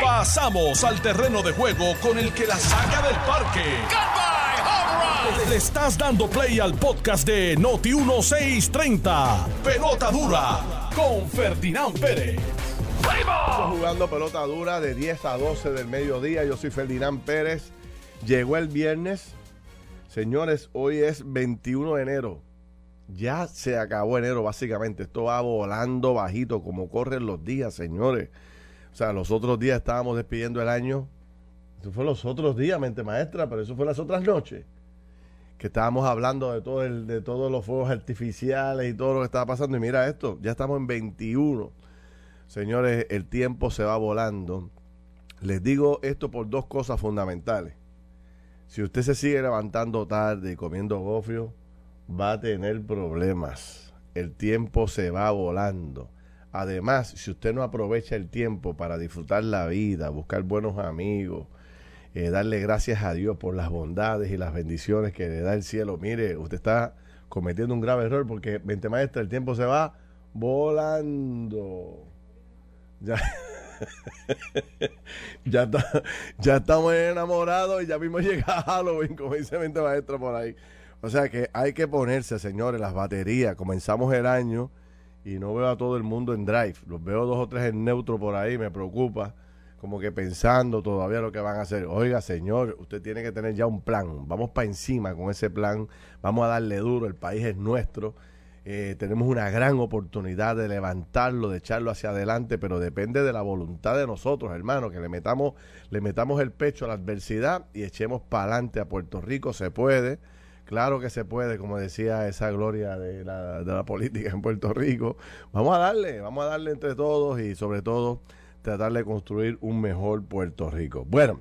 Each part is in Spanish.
Pasamos al terreno de juego con el que la saca del parque. Le estás dando play al podcast de Noti 1630. Pelota dura con Ferdinand Pérez. Estamos jugando pelota dura de 10 a 12 del mediodía. Yo soy Ferdinand Pérez. Llegó el viernes. Señores, hoy es 21 de enero. Ya se acabó enero, básicamente. Esto va volando bajito, como corren los días, señores. O sea, los otros días estábamos despidiendo el año. Eso fue los otros días, mente maestra, pero eso fue las otras noches. Que estábamos hablando de todo el, de todos los fuegos artificiales y todo lo que estaba pasando. Y mira esto, ya estamos en 21. Señores, el tiempo se va volando. Les digo esto por dos cosas fundamentales. Si usted se sigue levantando tarde y comiendo gofio, va a tener problemas. El tiempo se va volando. Además, si usted no aprovecha el tiempo para disfrutar la vida, buscar buenos amigos, eh, darle gracias a Dios por las bondades y las bendiciones que le da el cielo, mire, usted está cometiendo un grave error porque, mente maestra, el tiempo se va volando. Ya, ya, está- ya estamos enamorados y ya mismo llega Halloween, como dice maestra por ahí. O sea que hay que ponerse, señores, las baterías. Comenzamos el año y no veo a todo el mundo en drive. Los veo dos o tres en neutro por ahí, me preocupa. Como que pensando todavía lo que van a hacer. Oiga, señor, usted tiene que tener ya un plan. Vamos para encima con ese plan. Vamos a darle duro. El país es nuestro. Eh, tenemos una gran oportunidad de levantarlo, de echarlo hacia adelante, pero depende de la voluntad de nosotros, hermano, que le metamos, le metamos el pecho a la adversidad y echemos para adelante a Puerto Rico. Se puede. Claro que se puede, como decía esa gloria de la, política en Puerto Rico. Vamos a darle, vamos a darle entre todos y sobre todo tratar de construir un mejor Puerto Rico. Bueno,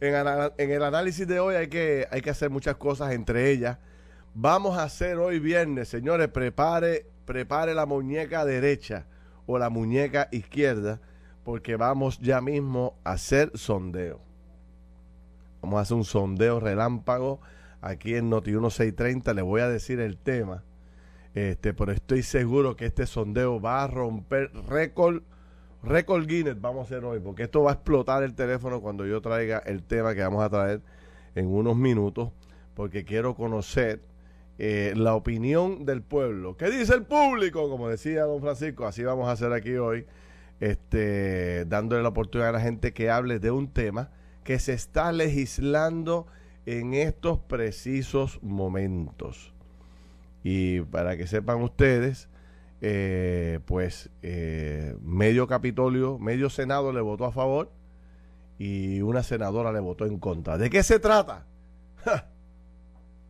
en, en el análisis de hoy hay que, hay que hacer muchas cosas, entre ellas, vamos a hacer hoy viernes, señores, prepare, prepare la muñeca derecha o la muñeca izquierda, porque vamos ya mismo a hacer sondeo. Vamos a hacer un sondeo relámpago aquí en Noti 1630. Le voy a decir el tema. Este, pero estoy seguro que este sondeo va a romper récord, récord Guinness. Vamos a hacer hoy, porque esto va a explotar el teléfono cuando yo traiga el tema que vamos a traer en unos minutos, porque quiero conocer eh, la opinión del pueblo. ¿Qué dice el público? Como decía don Francisco, así vamos a hacer aquí hoy, este, dándole la oportunidad a la gente que hable de un tema que se está legislando en estos precisos momentos. Y para que sepan ustedes, eh, pues eh, medio Capitolio, medio Senado le votó a favor y una senadora le votó en contra. ¿De qué se trata?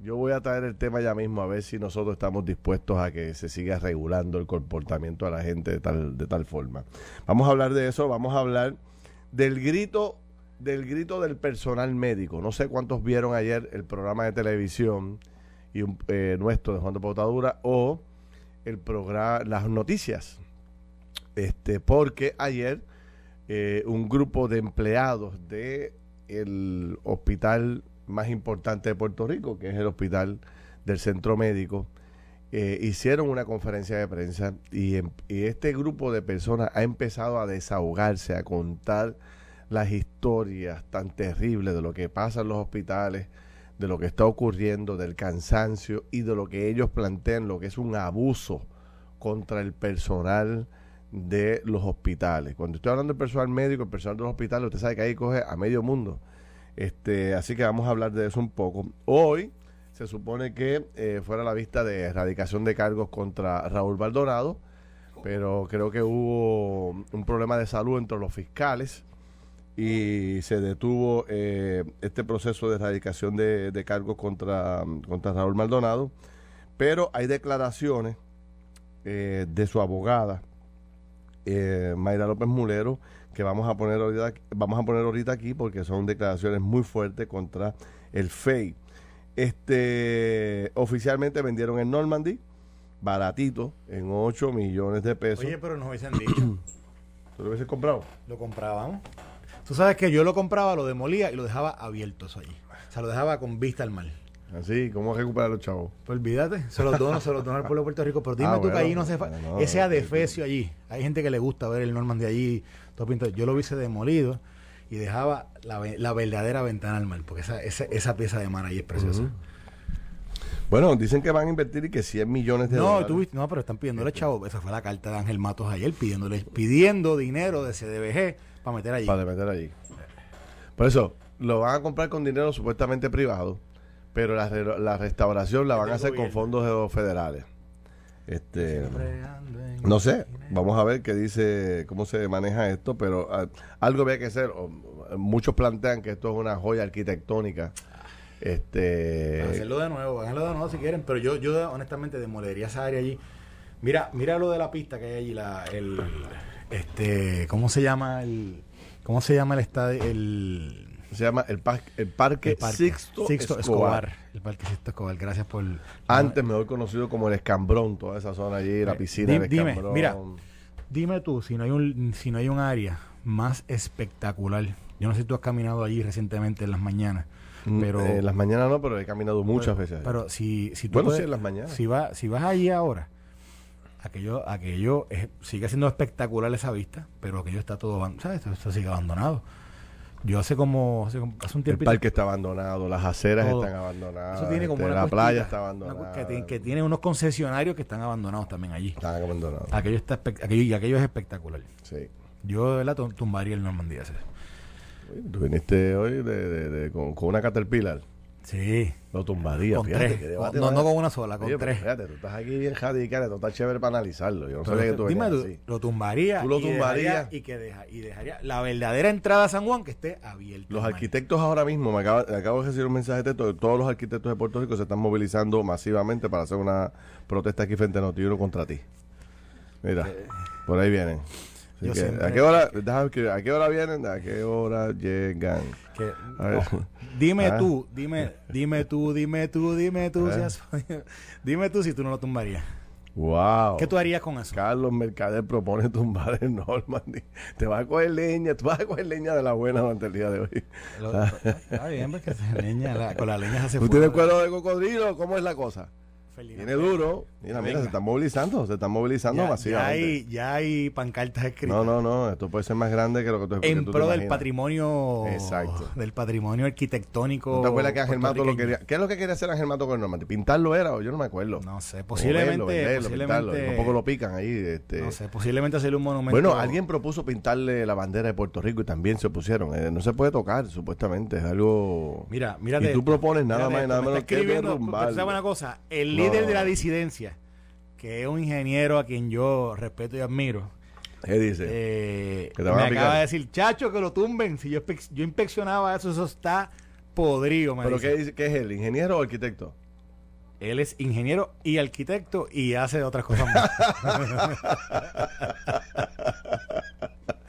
Yo voy a traer el tema ya mismo a ver si nosotros estamos dispuestos a que se siga regulando el comportamiento de la gente de tal, de tal forma. Vamos a hablar de eso, vamos a hablar del grito del grito del personal médico. No sé cuántos vieron ayer el programa de televisión y eh, nuestro de Juan de Potadura o el programa las noticias. Este, porque ayer eh, un grupo de empleados de el hospital más importante de Puerto Rico, que es el hospital del centro médico, eh, hicieron una conferencia de prensa em- y este grupo de personas ha empezado a desahogarse, a contar las historias tan terribles de lo que pasa en los hospitales, de lo que está ocurriendo, del cansancio y de lo que ellos plantean, lo que es un abuso contra el personal de los hospitales. Cuando estoy hablando del personal médico, el personal de los hospitales, usted sabe que ahí coge a medio mundo. Este, así que vamos a hablar de eso un poco. Hoy se supone que eh, fuera la vista de erradicación de cargos contra Raúl Baldonado, pero creo que hubo un problema de salud entre los fiscales y se detuvo eh, este proceso de erradicación de, de cargos contra, contra Raúl Maldonado, pero hay declaraciones eh, de su abogada, eh, Mayra López Mulero, que vamos a poner ahorita, vamos a poner ahorita aquí porque son declaraciones muy fuertes contra el FEI. Este oficialmente vendieron en Normandy, baratito, en 8 millones de pesos. Oye, pero nos hubiesen dicho. ¿Tú lo hubieses comprado? lo comprábamos. Tú sabes que yo lo compraba, lo demolía y lo dejaba abierto eso allí. O sea, lo dejaba con vista al mar. Así, ¿cómo recuperar los chavos? Pues olvídate, se los dono, se los dono al pueblo de Puerto Rico. Pero dime Ah, tú que allí no se fa- bueno, no, ese adefesio allí. Hay gente que le gusta ver el Norman de allí, todo pintado. Yo lo hubiese demolido y dejaba la, la verdadera ventana al mar, porque esa, esa, esa pieza de mar ahí es preciosa. Bueno, dicen que van a invertir y que 100 millones de No, dólares. tú viste- no, pero están pidiéndole chavo. Esa fue la carta de Ángel Matos ayer, pidiéndole, pidiendo dinero de CDBG para meter allí. Para meter allí. Por eso, lo van a comprar con dinero supuestamente privado, pero la, re- la restauración la van a hacer con fondos federales. Este, no sé, vamos a ver qué dice, cómo se maneja esto, pero ah, algo había que hacer. O, muchos plantean que esto es una joya arquitectónica. Este, Van a hacerlo de nuevo, háganlo de nuevo si quieren, pero yo, yo honestamente demolería esa área allí. Mira, mira lo de la pista que hay allí, la, el, este, ¿cómo se llama el, cómo se llama el estadio, el, se llama el, par- el Parque, el parque? Sixto, Sixto Escobar. Escobar. el parque Sixto Escobar, gracias por, Antes mejor conocido como el Escambrón, toda esa zona allí, la Eh, piscina di- del dime, Escambrón. mira, dime tú, si no hay un, si no hay un área más espectacular, yo no sé si tú has caminado allí recientemente en las mañanas, Mm, pero, eh, en las mañanas no, pero he caminado muchas veces. allí. pero si, si tú bueno, puedes- sí, en las mañanas. si, va, si vas allí ahora, aquello, aquello es- sigue siendo espectacular esa vista, pero aquello está todo, ¿sabes? Esto, esto sigue abandonado. Yo hace como, hace, como- hace un el tiempo parque está abandonado, las aceras Todo. están abandonadas, eso tiene como este, una la playa está abandonada. que, tiene, que tiene unos concesionarios que están abandonados también allí. Están abandonados. Aquello está aquello, y aquello es espectacular. Sí. Yo de verdad tum- tumbaría el Normandía. Tú viniste hoy de, de- de- con, con una Caterpillar. Sí. Lo tumbaría. Con fíjate tres. que debate no, no con una sola, con Oye, tres. Fíjate, tú estás aquí bien radical, esto está chévere para analizarlo. Yo no Pero sabía que tú dime venías tú, así. lo tumbaría. Tú lo y dejaría- tumbarías. Y, que deja, y dejaría la verdadera entrada a San Juan que esté abierta. Los arquitectos ahora mismo, me acabo de recibir un mensaje de texto todos los arquitectos de Puerto Rico se están movilizando masivamente para hacer una protesta aquí frente a Notiuno contra ti. Mira, por ahí vienen. Yo que, ¿a, qué hora, ¿A qué hora vienen? ¿A qué hora llegan? Que- A ver. no, dime Ah. tú, dime, dime tú, dime tú, dime tú, si Ah. has- dime tú si tú no lo tumbarías. ¡Wow! ¿Qué tú harías con eso? Carlos Mercader propone tumbar el Normandy. Te vas a coger leña, tú vas a coger leña de la buena durante el día de hoy. Lo- Está bien, porque leña, la- con la leña se hace ¿Tú fuego. tienes cuero de cocodrilo? ¿Cómo es la cosa? Feliz Tiene Navidad. duro. Mira, mira, Venga. se están movilizando, se están movilizando Ya, ya, masivamente. hay, ya hay pancartas escritas. No, no, no, esto puede ser más grande que lo que tú, que en tú te pro del imaginas. patrimonio Exacto. del patrimonio arquitectónico ¿No te acuerdas que Ángel Mato lo puertorriqueño? quería? ¿Qué es lo que quería hacer Ángel Mato con el Normandy? ¿Pintarlo era o yo no me acuerdo? no sé Moverlo, posiblemente venderlo, posiblemente pintarlo. Un poco lo pican ahí. Este. no sé posiblemente hacerle un monumento Bueno, alguien propuso pintarle la bandera de Puerto Rico y también se opusieron. Eh, no se puede tocar, supuestamente. Es algo... mira mírate y tú propones nada mírate más y nada me menos está que escribiendo, derrumbarlo. pero ¿sabes una cosa el No. Líder de la disidencia que es un ingeniero a quien yo respeto y admiro ¿Qué dice? eh, Que me acaba de decir chacho que lo tumben si yo, yo inspeccionaba eso eso está podrido me ¿Pero dice. qué, dice, qué es él? ¿Ingeniero o arquitecto? Él es ingeniero y arquitecto y hace otras cosas más.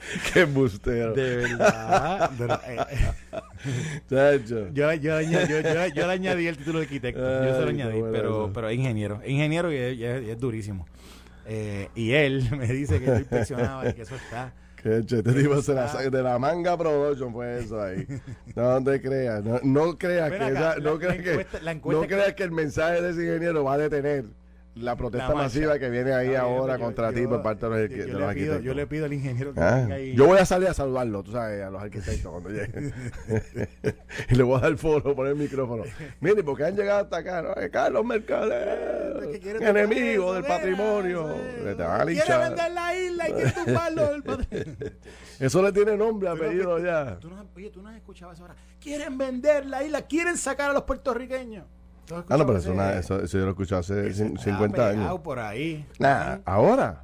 ¡Qué embustero! De verdad. eh, eh, yo, yo, yo, yo- yo le añadí el título de arquitecto. yo se lo añadí, pero, pero es ingeniero. Ingeniero y es, durísimo. Eh, y él me dice que yo inspeccionaba y que eso está. Que este tipo se la de la manga production fue eso ahí. No te creas, no, no creas que no creas que el mensaje de ese ingeniero va a detener la protesta La masiva que viene ahí ahora yo- contra ti yo- por parte de los, yo- de los pido- arquitectos. Yo le pido al ingeniero que Ah, venga ahí. Yo voy a salir a saludarlo, tú sabes, a los arquitectos cuando lleguen. y le voy a dar foro, poner el micrófono. Mire, porque han llegado hasta acá, ¿no? Eh, Carlos Mercader, que enemigo del patrimonio. Le te van a Quiere linchar. vender la isla y quiere tumbarlo del patrimonio. Eso le tiene nombre, apellido ya. Tú no, oye, tú no has escuchado eso ahora. Quieren vender la isla, quieren sacar a los puertorriqueños. ¿Tú has Ah, no, pero eso, ese- na- eso, eso yo lo he escuchado hace ese cin- está 50 pegado años. por ahí. Nah, ahora.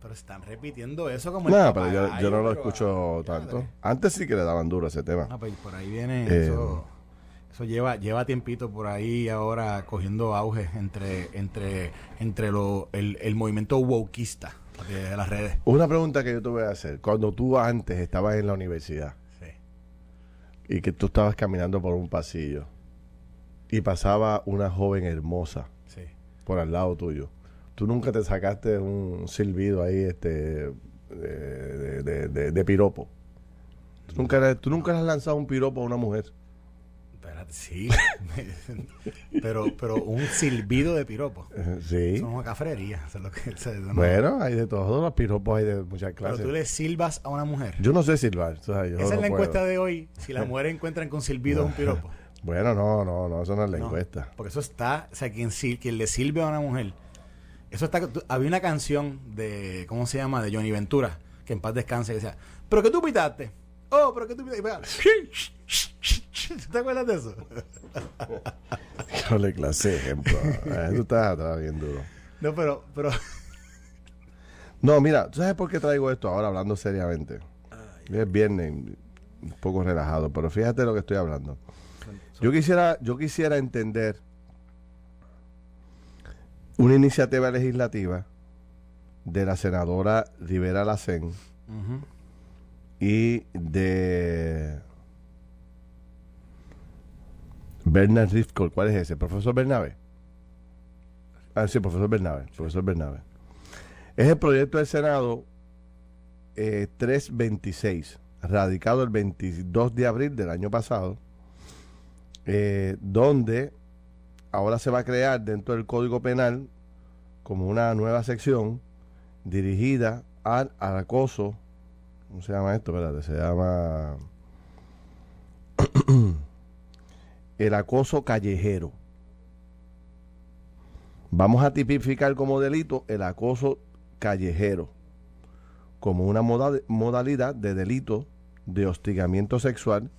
Pero están repitiendo eso como el No, pero yo, yo no lo escucho ah, tanto. madre. Antes sí que le daban duro ese tema. Ah, pues por ahí viene Eh, eso. Eso lleva, lleva tiempito por ahí ahora cogiendo auge entre, entre, entre lo, el, el movimiento wokeista de las redes. Una pregunta que yo te voy a hacer. Cuando tú antes estabas en la universidad Sí. y que tú estabas caminando por un pasillo y pasaba una joven hermosa Sí. por al lado tuyo, tú nunca te sacaste un silbido ahí este de, de- de- de piropo. ¿Tú nunca, le- tú nunca has lanzado un piropo a una mujer. Sí. pero, pero un silbido de piropo. Sí. Eso es una cafrería. Lo que, no- Bueno, hay de todos los piropos, hay de muchas pero clases. tú le silbas a una mujer. Yo no sé silbar. o sea, yo Esa no es la puedo. encuesta de hoy. Si las mujeres encuentran con silbido un piropo. Bueno, no, no, no, eso no es la No, encuesta. Porque eso está, o sea, quien, quien le silbe a una mujer. Eso está, había una canción de, ¿cómo se llama? De Johnny Ventura, que en paz descanse, que decía, ¿pero qué tú pitaste? Oh, ¿pero qué tú pitaste? ¿Te acuerdas de eso? Yo le clase ejemplo. Estás atrás bien duro. No, pero, pero, No, mira, ¿tú sabes por qué traigo esto ahora hablando seriamente? Es viernes, un poco relajado, pero fíjate lo que estoy hablando. Yo quisiera, yo quisiera entender una iniciativa legislativa de la senadora Rivera Lacén y de Bernard Rifkol. ¿Cuál es ese? ¿Profesor Bernabe? Ah, sí, profesor Bernabe. Profesor Bernabe. Es el proyecto del Senado eh, 326, radicado el 22 de abril del año pasado, eh, donde ahora se va a crear dentro del Código Penal como una nueva sección dirigida al, acoso. ¿Cómo se llama esto? Se llama el acoso callejero. Vamos a tipificar como delito el acoso callejero como una moda- modalidad de delito de hostigamiento sexual,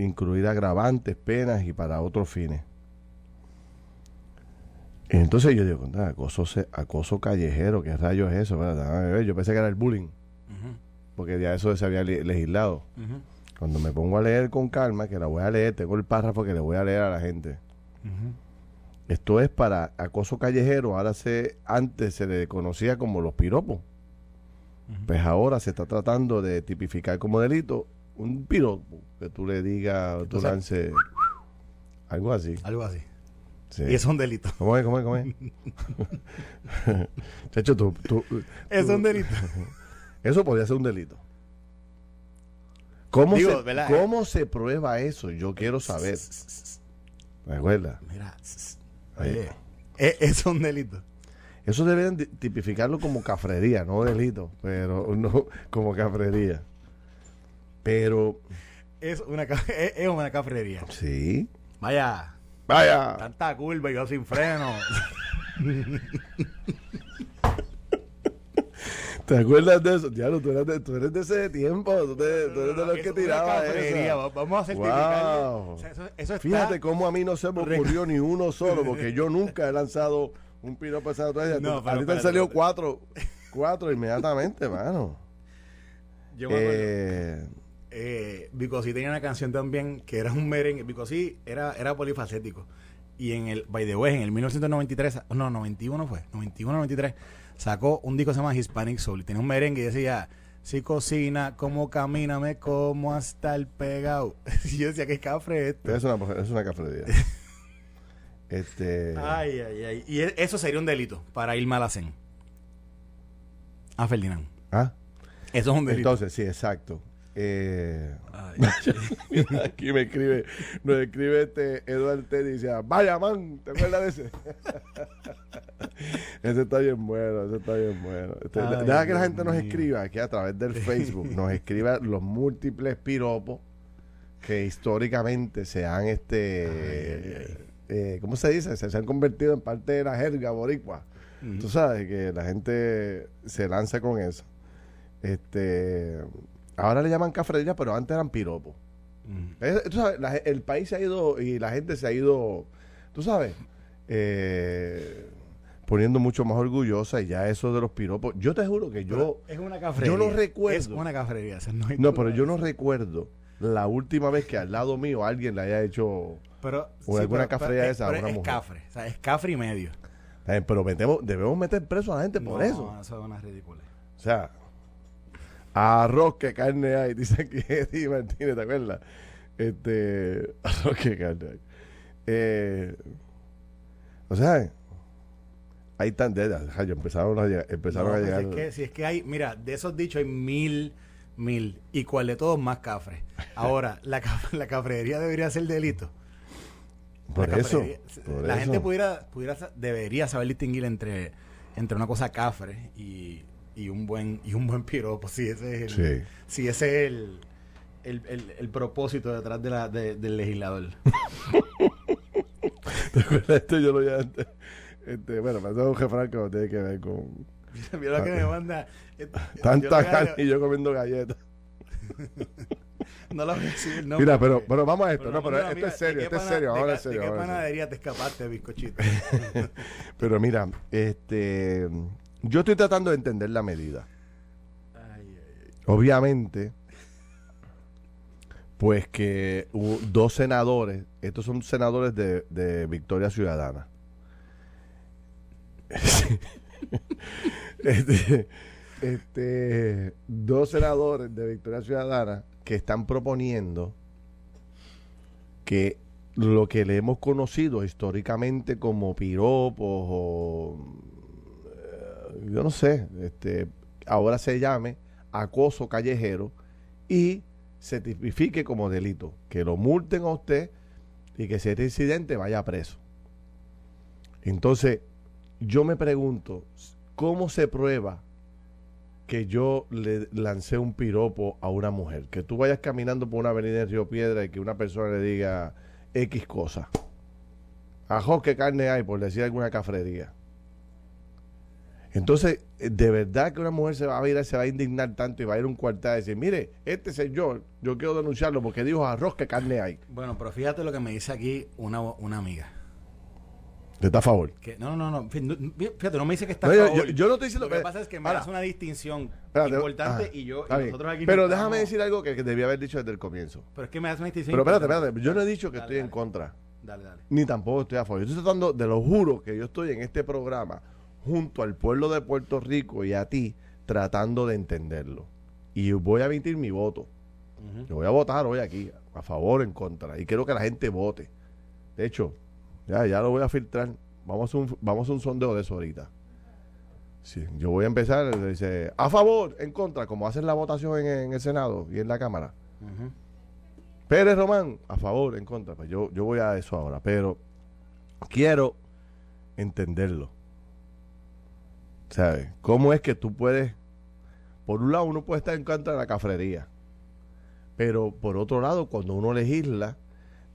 incluida agravantes, penas y para otros fines. Entonces yo digo, "Contra, acoso, acoso callejero, ¿qué rayos es eso? Yo pensé que era el bullying, porque ya eso se había le- legislado. Cuando me pongo a leer con calma, que la voy a leer, tengo el párrafo que le voy a leer a la gente. Esto es para acoso callejero, ahora se, antes se le conocía como los piropos. Pues ahora se está tratando de tipificar como delito un piropo, que tú le digas, tú lances algo así. Algo así. Sí. Y es un delito. ¿Cómo es? ¿Cómo es? ¿Cómo es? Chacho, tú, tú- es un delito. eso podría ser un delito. ¿Cómo, Digo, se. ¿Cómo se prueba eso? Yo quiero saber. ¿Me acuerdas? Mira, Ahí. oye, e- es un delito. Eso deberían tipificarlo como cafrería, no delito, pero no como cafrería. Pero, Es una, es, una cafrería. sí. Vaya, Vaya. tanta curva y yo sin freno. ¿Te acuerdas de eso? Diablo, tú eres de, tú eres de ese tiempo. Tú, te- tú eres de los Es que tiraba. Va- Vamos a Wow. certificarlo. O sea, eso, eso está, Fíjate cómo a mí no se me ocurrió ni uno solo, porque yo nunca he lanzado un otra vez. No, a ti te han salido cuatro, cuatro inmediatamente, mano. Yo me acuerdo. Eh, Bicosí tenía una canción también que era un merengue. Bicosí era, era polifacético. Y en el, by the way, en el 1993, no, 91 fue, 91, 93, sacó un disco que se llama Hispanic Soul. Y tenía un merengue y decía, si cocina, como camina, me como hasta el pegado. y yo decía, qué cafre esto. es, una, es una cafrería. este. Ay, ay, ay. Y e- eso sería un delito para Irma Lacen. A Ferdinand. ¿Ah? Eso es un delito. Entonces, sí, exacto. Eh, aquí me escribe, nos escribe este Eduardo Teddy y dice, vaya man, ¿te acuerdas de ese? ese está bien bueno, ese está bien bueno. Este, Ay, deja que la gente nos escriba aquí a través del Facebook, nos escriba los múltiples piropos que históricamente se han, este, eh, ¿cómo se dice? Se, se han convertido en parte de la jerga boricua. Tú sabes que la gente se lanza con eso. Este, ahora le llaman cafrería, pero antes eran piropos. Mm. Es- tú sabes, la el país se ha ido y la gente se ha ido, tú sabes, eh, poniendo mucho más orgullosa y ya eso de los piropos. Yo te juro que yo, es una cafrería. yo no recuerdo. Es una cafrería. o sea, no, pero yo no recuerdo la última vez que al lado mío alguien le haya hecho, Pero, o alguna cafrería pero- esa a pero una es mujer. cafre. O sea, es cafre y medio. pero metemos, debemos meter preso a la gente por No, eso. Eso es una ridícula. O sea, arroz que carne hay, dice aquí Eddie Martínez, ¿te acuerdas? Este, arroz que carne hay. Eh, o sea, hay tan de empezaron a llegar, empezaron No, a llegar. Si es, que, si es que hay, mira, de esos dichos hay mil, mil. ¿Y cuál de todos más cafre? Ahora, la, la cafrería debería ser delito. Por La eso. por la eso. gente pudiera, pudiera debería saber distinguir entre, entre una cosa cafre y, y un buen y un buen piropo. Si ese es el, Sí. si ese es el, el, el- el propósito detrás de la, de- del legislador. ¿Te acuerdas? Esto yo lo ya antes. Este, bueno, es un refrán que tiene que ver con Mira lo que me manda. eh, tanta carne y yo comiendo galletas. No lo voy a decir, no. Mira, pero, pero vamos a esto, pero no, pero esto es serio, ¿de esto es serio, de vamos a qué- hablar serio. ¿De qué panadería te escapaste, bizcochito? Pero mira, este, yo estoy tratando de entender la medida. Obviamente, pues que dos senadores, estos son senadores de, Victoria Ciudadana. este, este, dos senadores de Victoria Ciudadana que están proponiendo que lo que le hemos conocido históricamente como piropos o yo no sé, este, ahora se llame acoso callejero y se tipifique como delito, que lo multen a usted y que si este incidente vaya preso. Entonces, yo me pregunto, ¿cómo se prueba que yo le lancé un piropo a una mujer? Que tú vayas caminando por una avenida en Río Piedra y que una persona le diga X cosa. Ajo, ¿qué carne hay? Por decir alguna cafrería. Entonces, de verdad que una mujer se va a ir, se va a indignar tanto y va a ir a un cuartel a decir, mire, este señor, yo quiero denunciarlo porque dijo arroz, ¿qué carne hay? Bueno, pero fíjate lo que me dice aquí una, una amiga. ¿Te está a favor? Que, no, no, no. fí- no, Fíjate, no me dice que está No, a favor. yo- yo no estoy diciendo Lo que que- pasa es que me hace una distinción Espérate, importante ajá, y yo y nosotros aquí Pero déjame estamos- decir algo que, que debía haber dicho desde el comienzo. Pero es que me hace una distinción. Pero espérate, espérate, yo no he dicho que Dale, estoy en contra, Dale, dale. ni tampoco estoy a favor. Yo estoy tratando, de lo juro, que yo estoy en este programa junto al pueblo de Puerto Rico y a ti, tratando de entenderlo. Y voy a emitir mi voto. Yo voy a votar hoy aquí, a favor o en contra. Y quiero que la gente vote. De hecho, ya, ya lo voy a filtrar. Vamos a un, vamos a un sondeo de eso ahorita. Sí, yo voy a empezar, dice, a favor, en contra, como hacen la votación en, en el Senado y en la Cámara. Pérez Román, a favor, en contra. Pues yo, yo voy a eso ahora, pero quiero entenderlo. ¿Sabes? ¿Cómo es que tú puedes, por un lado uno puede estar en contra de la cafrería, pero por otro lado, cuando uno legisla,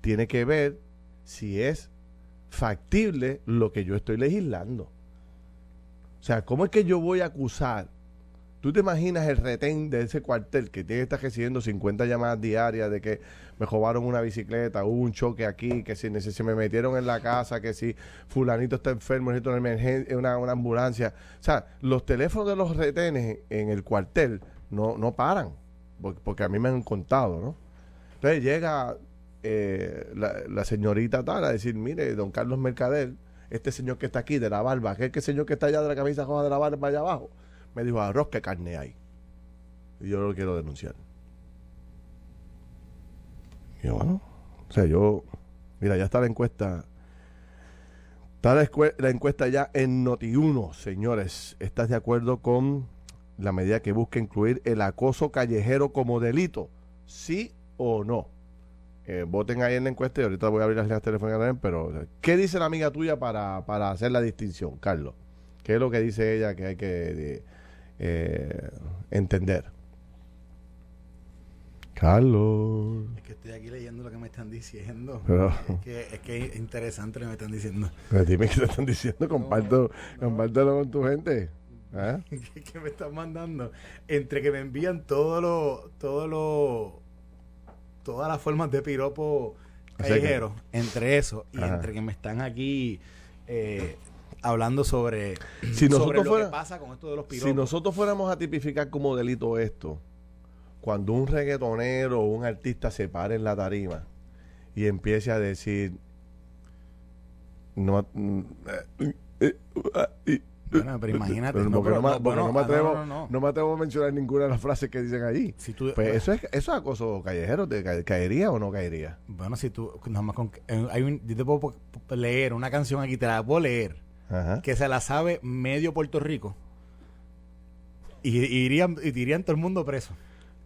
tiene que ver si es factible lo que yo estoy legislando. O sea, ¿cómo es que yo voy a acusar? ¿Tú te imaginas el retén de ese cuartel que tiene que estar recibiendo 50 llamadas diarias de que me robaron una bicicleta, hubo un choque aquí, que si se me metieron en la casa, que si fulanito está enfermo, necesito una, emergen- una, una ambulancia? O sea, los teléfonos de los retenes en el cuartel no, no paran, porque, a mí me han contado, ¿no? Entonces llega eh, la, la señorita tal a decir, mire, don Carlos Mercader, este señor que está aquí de la barba, aquel que señor que está allá de la camisa roja de la barba allá abajo, me dijo, arroz, ¿qué carne hay? Y yo lo quiero denunciar. Y bueno, o sea, yo, mira, ya está la encuesta. Está la, encuesta ya en Noti1, señores. ¿Estás de acuerdo con la medida que busca incluir el acoso callejero como delito? ¿Sí o no? Eh, voten ahí en la encuesta y ahorita voy a abrir las líneas telefónicas también, pero ¿qué dice la amiga tuya para, para hacer la distinción, Carlos? ¿Qué es lo que dice ella que hay que eh, entender? Carlos. Es que estoy aquí leyendo lo que me están diciendo. Pero- Es, que, es que es interesante lo que me están diciendo. Pero dime qué te están diciendo, comparto, compártelo con tu gente. ¿Ah? ¿Qué, qué me están mandando? Entre que me envían todo lo, todo lo, todas las formas de piropo O sea que- callejero, entre eso, y Ajá. entre que me están aquí eh, hablando sobre, Si sobre lo fuera- que pasa con esto de los piropos. Si nosotros fuéramos a tipificar como delito esto, cuando un reggaetonero o un artista se pare en la tarima y empiece a decir no Bueno, pero imagínate. pero no, pero no, me- no, bueno, me atrevo no, no, me atrevo a mencionar ninguna de las frases que dicen allí Si tú, pues eso es eso es acoso callejero ¿te ca- caería o no caería Bueno, si tú, nada más con, eh, hay un, yo te puedo leer una canción aquí, te la puedo leer, Ajá. que se la sabe medio Puerto Rico. Y, y irían, y irían todo el mundo preso.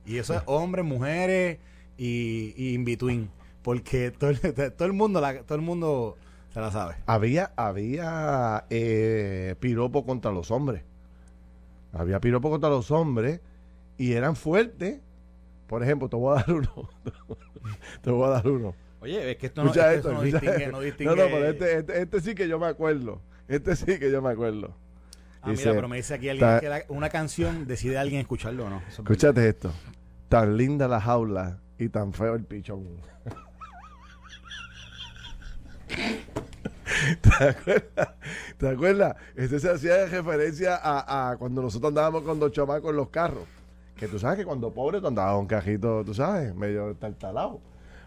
Y eso es hombres, mujeres y, y in between. Porque todo, el- todo el mundo la, todo el mundo se la sabe. Había, había eh, piropo contra los hombres. Había piropo contra los hombres y eran fuertes. Por ejemplo, te voy a dar uno. te voy a dar uno. Oye, es que esto no, Escucha es que esto, esto no escucha distingue, no distingue. No, no, pero este, este, este sí que yo me acuerdo. Este sí que yo me acuerdo. Ah, dice, mira, pero me dice aquí alguien ta- que la- una canción decide alguien escucharlo o no. Es. Escúchate esto. Tan linda la jaula y tan feo el pichón. ¿Te acuerdas? ¿Te acuerdas? Este se hacía de referencia a, a cuando nosotros andábamos con dos chamacos en los carros. Que tú sabes que cuando pobre tú andabas un cajito, tú sabes, medio taltalado.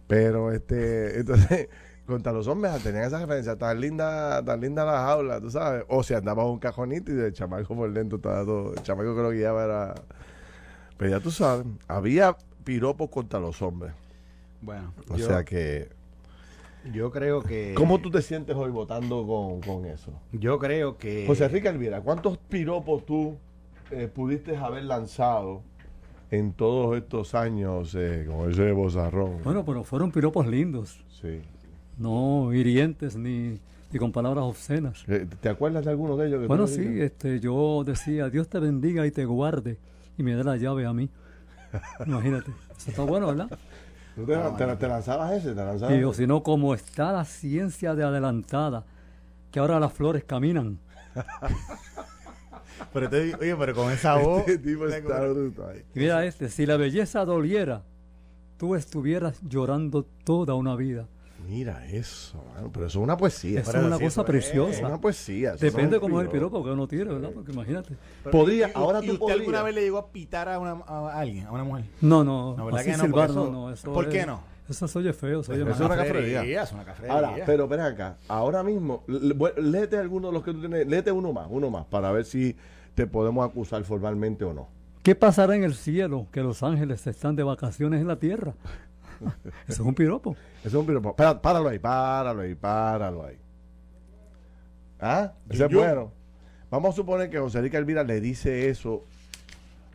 Pero este, entonces, contra los hombres tenían esa referencia, tan linda, tan linda la jaula, tú sabes. O si andabas un cajonito y el chamaco por dentro estaba todo, el chamaco que lo guiaba era. Pero ya tú sabes, había piropos contra los hombres. Bueno, O yo, sea que. yo creo que. ¿Cómo tú te sientes hoy votando con, con eso? Yo creo que. José Enrique Elvira, ¿cuántos piropos tú eh, pudiste haber lanzado en todos estos años eh, con ese bozarrón? Bueno, pero fueron piropos lindos, Sí. No hirientes ni, ni con palabras obscenas. Eh, ¿Te acuerdas de alguno de ellos? que Bueno, sí, este, yo decía, Dios te bendiga y te guarde y me dé la llave a mí. Imagínate, eso está bueno, ¿verdad? ¿Tú te, te- te lanzabas ese? ¿Te lanzabas Y o ese? si no, como está la ciencia de adelantada, que ahora las flores caminan. Pero te- oye, pero con esa voz. Este tipo está brutal. Mira este, si la belleza doliera, tú estuvieras llorando toda una vida. Mira eso, mano, pero eso es una poesía. Eso es una cosa eso es- Es preciosa. una poesía. eso Depende cómo es el piropo. que uno tiene, ¿verdad? Porque imagínate. Podría, ¿Y- ahora ¿Y tú usted alguna vez le llegó a pitar a, una, a alguien, a una mujer? No, no, No, ¿verdad así que no? silbar, Porque no, eso- no, eso ¿por qué no? Eso se oye feo, se oye es una cafrería. Es una cafrería. Ahora, pero ven acá, ahora mismo, léete alguno de los que tú tienes, léete uno más, uno más, para ver si te podemos acusar formalmente o no. ¿Qué pasará en el cielo que los ángeles están de vacaciones en la tierra? Eso es un piropo. Eso es un piropo. Pá- Páralo ahí, páralo ahí, páralo ahí. ¿Ah? Ese es bueno. Vamos a suponer que José Enrique Elvira le dice eso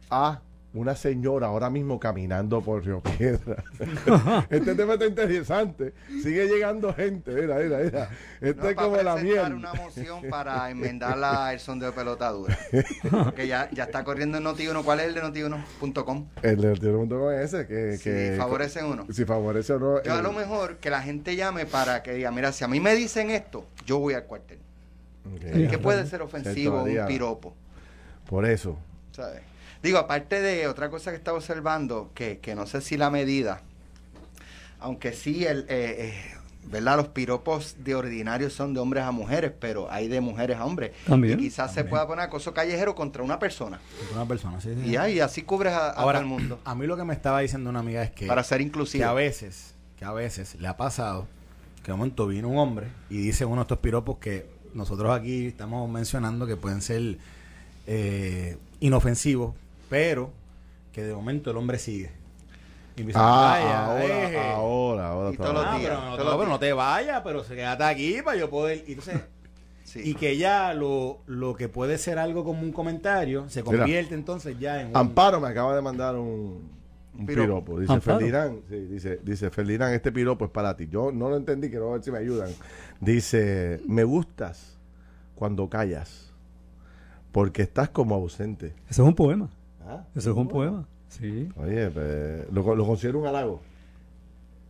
a una señora ahora mismo caminando por Río Piedra. este tema está interesante. Sigue llegando gente. Mira, mira, mira. Este No, es para como la presentar miel. una moción para enmendar la, el sondeo de pelota dura. Que ya, ya está corriendo en Noti1. ¿Cuál es el de Noti1.com? El del tiro.com es ese que, Si que favorecen uno. Si favorece o no. Yo a lo mejor que la gente llame para que diga, mira, si a mí me dicen esto, yo voy al cuartel. Ok. Que puede ser ofensivo, un piropo. Por eso. ¿sabes? Digo, aparte de otra cosa que estaba observando, que, que no sé si la medida, aunque sí, el, eh, eh, ¿verdad? Los piropos de ordinario son de hombres a mujeres, pero hay de mujeres a hombres. También. Y quizás se pueda poner acoso callejero contra una persona. Una persona, sí, sí. Y ahí, así cubres a, a Ahora, todo el mundo. a mí lo que me estaba diciendo una amiga es que, Para ser que inclusivo. a veces, que a veces le ha pasado que de momento vino un hombre y dice uno de estos piropos que nosotros aquí estamos mencionando que pueden ser eh, inofensivos, pero que de momento el hombre sigue. Y me dice, Ah, "Vaya, eje". ahora, ahora, ahora. Y está todos los. Ah, días, pero, no, todos no, los pero no días. te vayas, pero se quédate aquí para yo poder. Y, entonces, Sí. y que ya lo, lo que puede ser algo como un comentario se Mira. convierte entonces ya en un. Amparo me acaba de mandar un, un Piropo. piropo. Dice Amparo. Ferdinand, sí, dice, dice Ferdinand, este piropo es para ti. Yo no lo entendí, quiero ver si me ayudan. Dice, me gustas cuando callas, porque estás como ausente. Eso es un poema. Ah, Eso es un poema. Sí. Oye, pues, lo, lo considero un halago.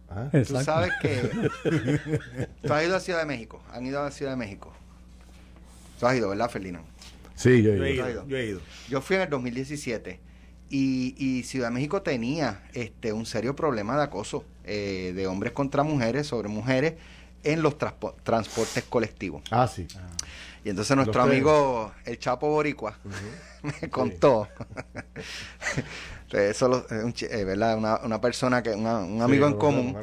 Ah, Tú Exacto. sabes que tú has ido a Ciudad de México. Han ido a Ciudad de México. Tú has ido, ¿verdad, Ferdinand? Sí, yo, Yo he ido, yo he ido. Yo fui en el 2017 y, y Ciudad de México tenía este un serio problema de acoso eh, de hombres contra mujeres, sobre mujeres, en los transpo- transportes colectivos. Ah, sí. Y entonces nuestro Los amigo, el Chapo Boricua, me contó. Eso un eh, ¿verdad? Una, una persona que, una- un amigo Sí, en común,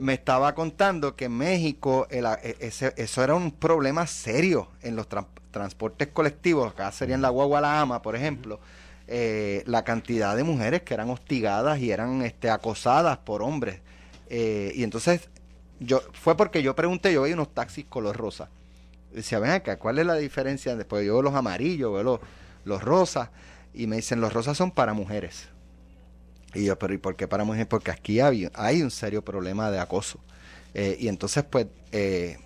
me estaba contando que en México el e- ese- eso era un problema serio en los tran- transportes colectivos. Acá serían la guagua la ama, por ejemplo. eh, la cantidad de mujeres que eran hostigadas y eran este, acosadas por hombres. Eh, y entonces, yo fue porque yo pregunté, yo veía unos taxis color rosa. Decía, ven acá, ¿cuál es la diferencia? Después yo veo los amarillos, veo los, los rosas, y me dicen, los rosas son para mujeres. Y yo, pero ¿y por qué para mujeres? Porque aquí hay, un serio problema de acoso. Eh, y entonces, pues, eh,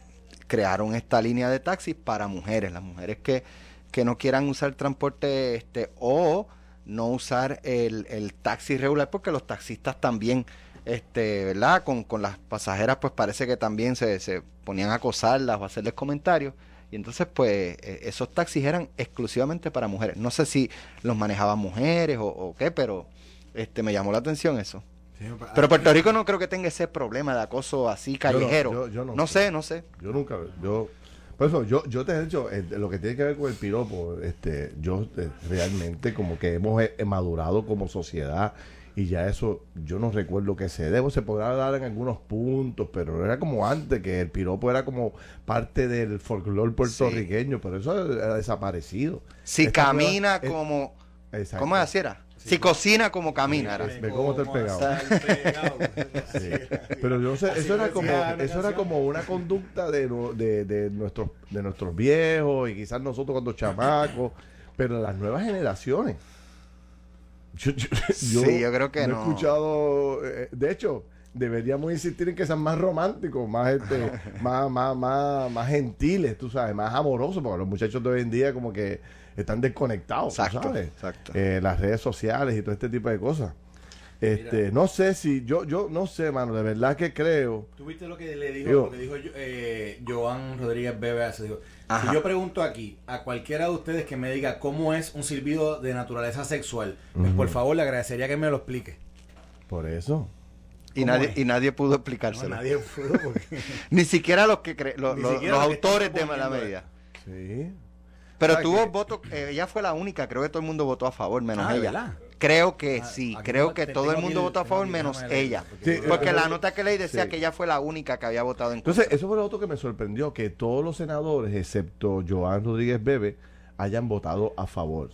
crearon esta línea de taxis para mujeres, las mujeres que, que no quieran usar transporte este o no usar el, el taxi regular, porque los taxistas también, este, ¿verdad? Con, con las pasajeras, pues parece que también se, se ponían a acosarlas o a hacerles comentarios. Y entonces, pues, eh, esos taxis eran exclusivamente para mujeres. No sé si los manejaban mujeres o, o qué, pero este me llamó la atención eso. Sí, Pero Puerto Rico no creo que tenga ese problema de acoso así callejero. yo- yo no no sé. sé, no sé. Yo nunca, yo, por eso, yo, yo te he dicho, eh, lo que tiene que ver con el piropo, este, yo eh, realmente como que hemos eh, madurado como sociedad y ya eso, yo no recuerdo que se debo, se podrá dar en algunos puntos, pero era como antes, que el piropo era como parte del folclore puertorriqueño, pero eso ha desaparecido. Si Esta camina nueva- como... ¿Cómo así era? Si cocina como camina. era. Ve cómo está el pegado. Sí. Pero yo sé, eso era como, una eso era como una conducta de, de, de nuestros, de nuestros viejos y quizás nosotros cuando chamacos, pero las nuevas generaciones. Yo, yo- Sí, yo creo que he no. escuchado, eh, de hecho, deberíamos insistir en que sean más románticos, más este, más, más, más, más gentiles, tú sabes, más amorosos, porque los muchachos de hoy en día como que están desconectados, Exacto, sabes. exacto. Eh, las redes sociales y todo este tipo de cosas. Este, no sé si, yo, yo no sé, mano, de verdad que creo. ¿Tú viste lo que le dijo, Digo- lo que dijo eh, Joan Rodríguez Bebe? hace? Dijo, Ajá. si yo pregunto aquí a cualquiera de ustedes que me diga cómo es un silbido de naturaleza sexual, pues por favor le agradecería que me lo explique. Por eso. Y ¿Cómo nadie, es? y nadie pudo No, explicárselo. nadie pudo porque... Ni siquiera los que cre- los, Ni los- siquiera los los que están autores de la proponiendo medida. Sí. Pero tuvo que- votos, eh, ella fue la única, creo que todo el mundo votó a favor, menos Ah, ¿de ella. verdad? Creo que Ah, sí, creo que todo el mundo votó a favor menos ella. porque Sí, Porque eh, la nota que leí decía sí. que ella fue la única que había votado en contra. Entonces, eso fue lo otro que me sorprendió, que todos los senadores, excepto Joan Rodríguez Bebe, hayan votado a favor.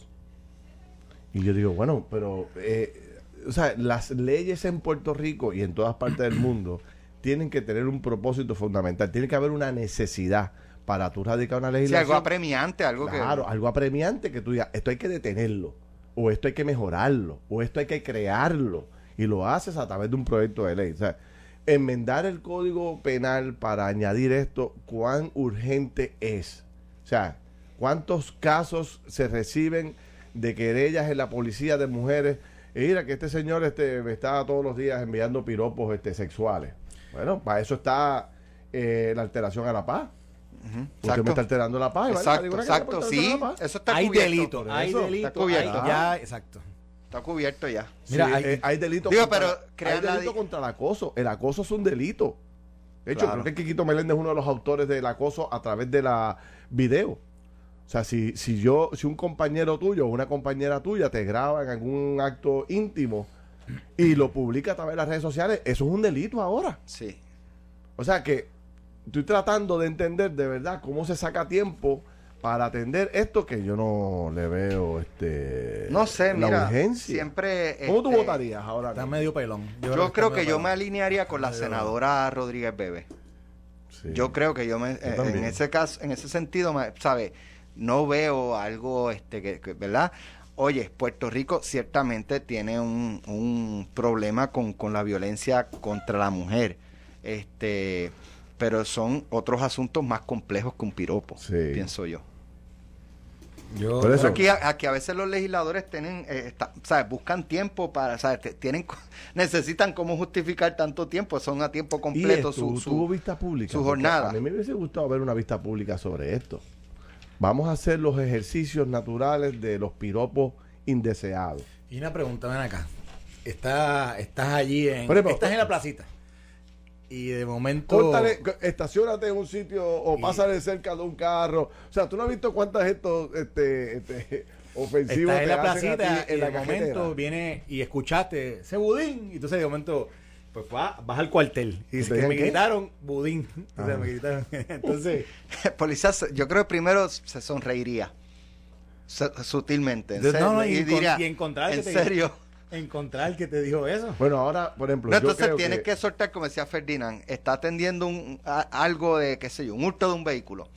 Y yo digo, bueno, pero, eh, o sea, las leyes en Puerto Rico y en todas partes del mundo tienen que tener un propósito fundamental. Tiene que haber una necesidad para tú radicar una Sí, legislación. algo apremiante, algo Claro, que... algo apremiante que tú digas, esto hay que detenerlo, o esto hay que mejorarlo, o esto hay que crearlo, y lo haces a través de un proyecto de ley. O sea, enmendar el código penal para añadir esto, cuán urgente es. O sea, cuántos casos se reciben de querellas en la policía de mujeres. Y mira que este señor este, me está todos los días enviando piropos este, sexuales. Bueno, para eso está eh, la alteración a la paz. Ujú, Usted me exacto. está alterando la paz. vale, Exacto, exacto, sí, alterando la paz. eso está hay cubierto. delito, hay eso. delito, Está cubierto. hay- ya, exacto. Está cubierto ya. Mira, Sí, hay- eh, hay delito Digo, contra, pero hay crear la delito di- contra el acoso. El acoso es un delito. De hecho, Claro. creo que Quiquito Meléndez es uno de los autores del acoso a través de la video. O sea, si, si yo, si un compañero tuyo o una compañera tuya te graba en algún acto íntimo y lo publica a través de las redes sociales, eso es un delito ahora. Sí. O sea que estoy tratando de entender de verdad cómo se saca tiempo para atender esto que yo no le veo este No sé, la mira, urgencia. siempre... ¿Cómo tú este, votarías ahora? Está medio pelón. Yo, creo que yo me alinearía con la senadora Rodríguez Bebe. Sí. Yo creo que yo me, eh, en ese caso, en ese sentido, ¿sabe? No veo algo, este, que, que- ¿verdad? Oye, Puerto Rico ciertamente tiene un, un problema con, con la violencia contra la mujer, este, pero son otros asuntos más complejos que un piropo, Sí. pienso yo. Yo, Por eso- aquí, a- aquí a veces los legisladores tienen, eh, está- ¿sabes? buscan tiempo para, ¿sabes? Tienen, necesitan cómo justificar tanto tiempo, son a tiempo ¿Y completo esto? su, su- ¿Tuvo vista pública? su Porque jornada. A mí me hubiese gustado ver una vista pública sobre esto. Vamos a hacer los ejercicios naturales de los piropos indeseados. Y una pregunta, ven acá. Está, estás allí en. Estás en la placita. Y de momento. Córtale, estacionate en un sitio o Y- pásale cerca de un carro. O sea, tú no has visto cuántas estos este, este, ofensivos en te la hacen a ti placita y en la de momento viene y escuchaste ese budín. Y entonces de momento, pues va, vas al cuartel. Y dice ¿Te que me dijeron qué? gritaron budín. O sea, me gritaron. Entonces, Policía, se- yo creo que primero se sonreiría. Su- Sutilmente. en No, serio, no, y y diría, y en serio. Encontrar que te dijo eso. Bueno, ahora, por ejemplo, No, yo entonces creo tienes que... soltar, como decía Ferdinand, está atendiendo un, a- algo de, qué sé yo, un hurto de un vehículo.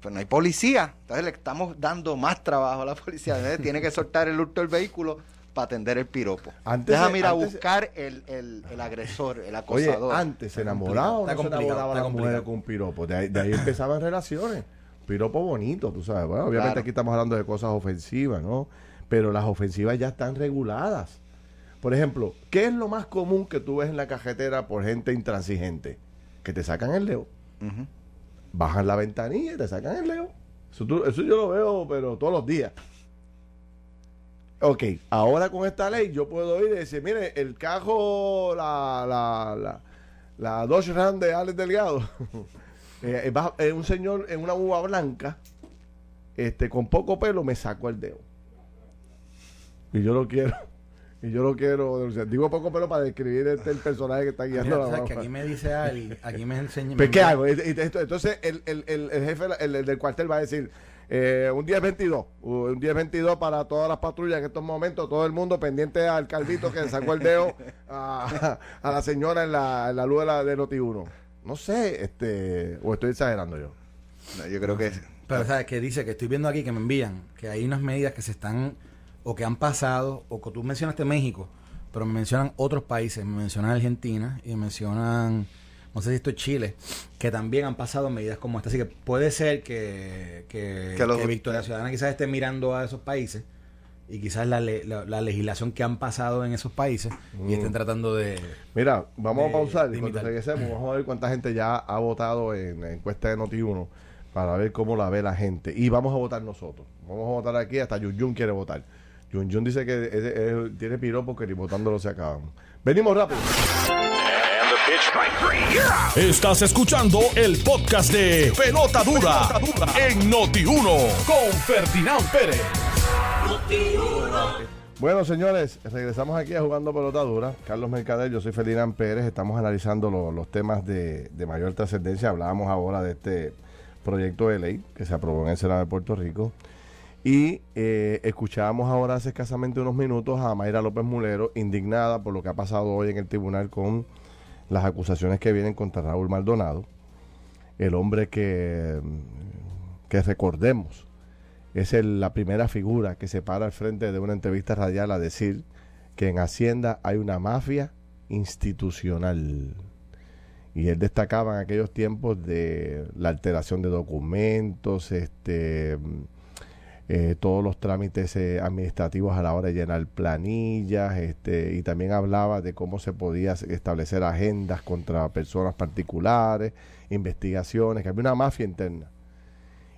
Pues no hay policía. Entonces le estamos dando más trabajo a la policía. Entonces, tiene que soltar el hurto del vehículo para atender el piropo. Antes- Déjame ir a buscar el, el, el agresor, el Oye, acosador. antes se enamoraba o no se enamoraba mujeres complicado. con un piropo. De ahí, de ahí empezaban relaciones. Piropo bonito, tú sabes. Bueno, obviamente Claro. aquí estamos hablando de cosas ofensivas, ¿no? Pero las ofensivas ya están reguladas. Por ejemplo, ¿qué es lo más común que tú ves en la cajetera por gente intransigente? Que te sacan el leo. Bajan la ventanilla y te sacan el leo. Eso, tú- eso yo lo veo, pero todos los días. Ok, ahora con esta ley yo puedo ir y decir, mire, el cajo, la, la, la, la Dodge Ram de Alex Delgado, eh, eh, eh, un señor en una uva blanca, este, con poco pelo, me sacó el dedo. Y yo lo quiero. Y yo lo quiero denunciar. Digo poco pelo para describir este, el personaje que está guiando Mira, la sabes que aquí me dice Ali, aquí me enseña. Pues, ¿qué hago? Entonces, el, el, el, el jefe el, el del cuartel va a decir: eh, un 10-22, un 10-22 para todas las patrullas en estos momentos, todo el mundo pendiente al calvito que sacó el dedo a, a la señora en la, en la luz de, la, de Noti1. No sé, este, o estoy exagerando yo. No, yo creo que Pero, ¿sabes? Que dice que estoy viendo aquí que me envían que hay unas medidas que se están o que han pasado, o que tú mencionaste México, pero me mencionan otros países, me mencionan Argentina y me mencionan, no sé si esto es Chile, que también han pasado medidas como esta. Así que puede ser que, que, Que los- que Victoria Ciudadana quizás esté mirando a esos países y quizás la, le- la, la legislación que han pasado en esos países y estén tratando de... Mira, vamos De- a pausar y cuando regresemos vamos a ver cuánta gente ya ha votado en la encuesta de Noti1 para ver cómo la ve la gente. Y vamos a votar nosotros. Vamos a votar aquí, hasta Yun quiere votar. Yun Yun dice que es- es- tiene piropo que ni votándolo se acaban. Venimos rápido. Estás escuchando el podcast de Pelota Dura, en Noti1 con Ferdinand Pérez. Bueno, señores, regresamos aquí a Jugando Pelota Dura. Carlos Mercader, yo soy Ferdinand Pérez. Estamos analizando lo- los temas de, de mayor trascendencia. Hablábamos ahora de este proyecto de ley que se aprobó en el Senado de Puerto Rico. Y eh, escuchábamos ahora hace escasamente unos minutos a Mayra López Mulero, indignada por lo que ha pasado hoy en el tribunal con las acusaciones que vienen contra Raúl Maldonado, el hombre que, que recordemos es el- la primera figura que se para al frente de una entrevista radial a decir que en Hacienda hay una mafia institucional. Y él destacaba en aquellos tiempos de la alteración de documentos, este, mm, eh, todos los trámites eh, administrativos a la hora de llenar planillas, este, y también hablaba de cómo se podía establecer agendas contra personas particulares, investigaciones, que había una mafia interna.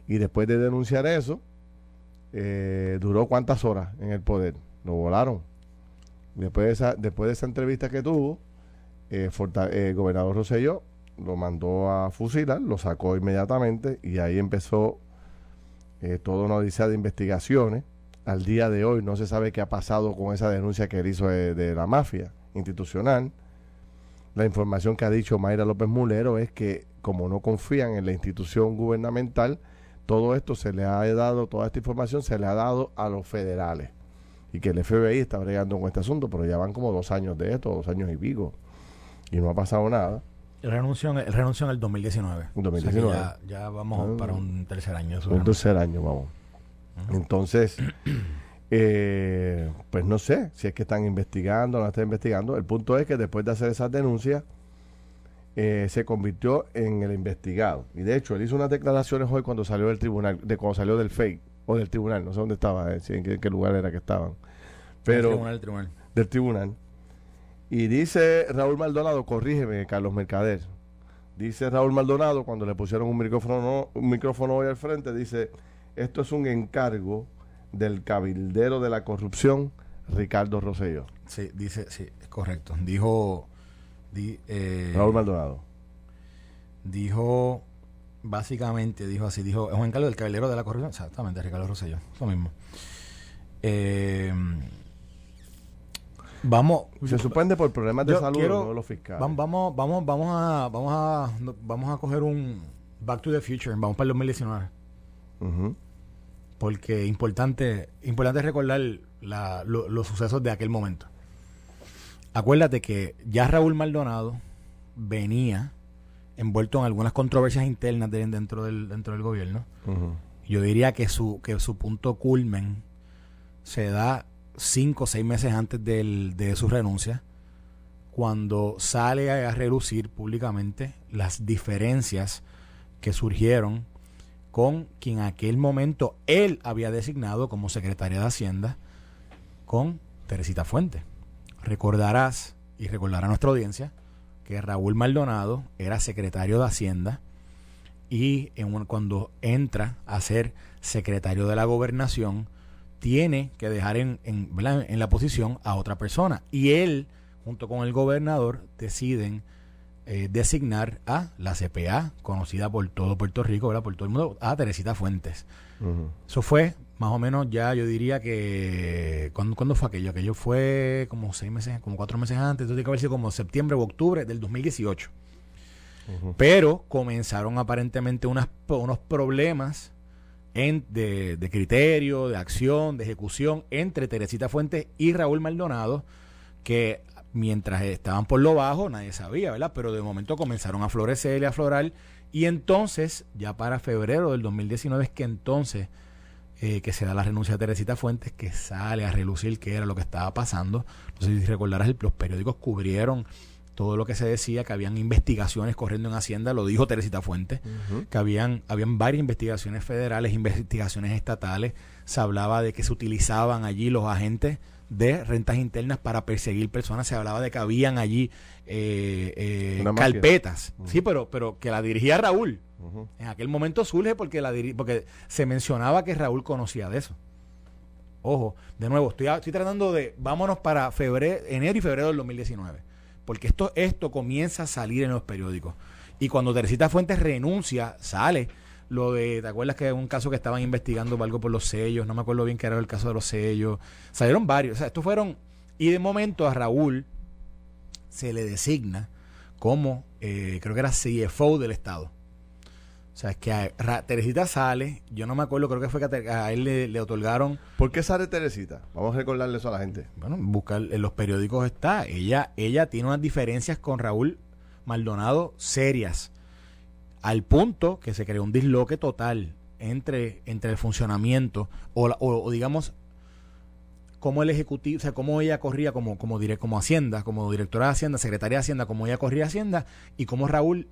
Y después de denunciar eso, eh, duró cuántas horas en el poder. Lo volaron. Después de esa, después de esa entrevista que tuvo, eh, eh, el gobernador Rosselló lo mandó a fusilar, lo sacó inmediatamente y ahí empezó eh, toda una odisea de investigaciones. Al día de hoy no se sabe qué ha pasado con esa denuncia que él hizo de, la mafia institucional. La información que ha dicho Mayra López Mulero es que como no confían en la institución gubernamental, todo esto se le ha dado, toda esta información se le ha dado a los federales. Y que el FBI está bregando con este asunto, pero ya van como dos años de esto, dos años y pico. Y no ha pasado nada. Renunció, en- el renunció en el 2019. En 2019. O sea ya, ya vamos Ah. para un tercer año. Un tercer año, vamos. Entonces, eh, pues no sé si es que están investigando o no están investigando. El punto es que después de hacer esas denuncias, eh, se convirtió en el investigado. Y de hecho, él hizo unas declaraciones hoy cuando salió del tribunal, de cuando salió del FEI, o del tribunal, no sé dónde estaba, eh, si en qué, qué lugar era que estaban. Pero tribunal, el tribunal. del tribunal. Y dice Raúl Maldonado, corrígeme, Carlos Mercader. Dice Raúl Maldonado, cuando le pusieron un micrófono, un micrófono hoy al frente, dice, esto es un encargo del cabildero de la corrupción, Ricardo Rosselló. Sí, dice, sí, es correcto. Dijo, di- eh, Raúl Maldonado. dijo, básicamente, dijo así, dijo, es un encargo del caballero de la corrupción, exactamente, Ricardo Rosselló, lo mismo. Eh, vamos, Se suspende por problemas de salud quiero- no los fiscales. vam- vamos, vamos, vamos a, vamos a, vamos a coger un Back to the Future, vamos para el 2019. Ujú. porque importante importante recordar la- lo- los sucesos de aquel momento. Acuérdate que ya Raúl Maldonado venía envuelto en algunas controversias internas de- dentro del dentro del gobierno. Yo diría que su que su punto culmen se da cinco o seis meses antes del- de su renuncia, cuando sale a, relucir públicamente las diferencias que surgieron con quien en aquel momento él había designado como secretaria de Hacienda, con Teresita Fuente. Recordarás y recordará nuestra audiencia que Raúl Maldonado era secretario de Hacienda y cuando entra a ser secretario de la gobernación, tiene que dejar en, en, la posición a otra persona. Y él, junto con el gobernador, deciden eh, designar a la CPA, conocida por todo Puerto Rico, ¿verdad? por todo el mundo, a Teresita Fuentes. Eso fue más o menos ya, yo diría que. ¿Cuándo, cuándo fue aquello? Aquello fue como seis meses, como cuatro meses antes. Entonces tiene que haber sido como septiembre o octubre del 2018. Pero comenzaron aparentemente unas, unos problemas en- de, de criterio, de acción, de ejecución entre Teresita Fuentes y Raúl Maldonado, que mientras estaban por lo bajo nadie sabía, ¿verdad? Pero de momento comenzaron a florecer y a aflorar. Y entonces, ya para febrero del 2019 es que entonces eh, que se da la renuncia de Teresita Fuentes, que sale a relucir qué era lo que estaba pasando. No sé si recordarás, los periódicos cubrieron todo lo que se decía, que habían investigaciones corriendo en Hacienda, lo dijo Teresita Fuentes, que habían, habían varias investigaciones federales, investigaciones estatales, se hablaba de que se utilizaban allí los agentes de rentas internas para perseguir personas, se hablaba de que habían allí eh, eh, carpetas, sí, pero, pero que la dirigía Raúl. En aquel momento surge porque la porque se mencionaba que Raúl conocía de eso. Ojo, de nuevo, estoy, estoy tratando de, vámonos para febrero, enero y febrero del 2019. Porque esto, esto comienza a salir en los periódicos. Y cuando Teresita Fuentes renuncia, sale lo de, ¿te acuerdas que un caso que estaban investigando algo por los sellos? No me acuerdo bien qué era el caso de los sellos. Salieron varios. O sea, estos fueron, y de momento a Raúl se le designa como, eh, creo que era CFO del Estado. O sea, es que a Ra- Teresita sale, yo no me acuerdo, creo que fue que a él le, le otorgaron, ¿Por qué sale Teresita? Vamos a recordarle eso a la gente. bueno, buscar en los periódicos está, ella, ella tiene unas diferencias con Raúl Maldonado serias, al punto que se creó un disloque total entre, entre el funcionamiento, o, la- o- o digamos, como el ejecutivo, o sea, cómo ella corría como, como, como Hacienda, como directora de Hacienda, secretaria de Hacienda, como ella corría Hacienda, y cómo Raúl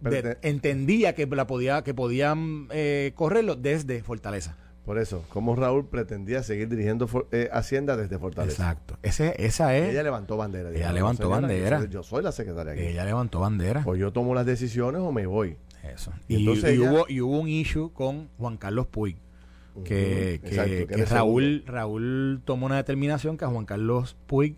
de- Pero te- entendía que la podía, que podían eh, correrlo desde Fortaleza. Por eso, como Raúl pretendía seguir dirigiendo for- eh, Hacienda desde Fortaleza. Exacto. Ese, esa es. Ella levantó bandera. Ella levantó "Señora, bandera. Yo soy, yo soy la secretaria aquí. ella levantó bandera. O yo tomo las decisiones o me voy. Eso. Y entonces y ella- hubo, y hubo un issue con Juan Carlos Puig. Que, que- exacto, que que era el Raúl, Raúl tomó una determinación que a Juan Carlos Puig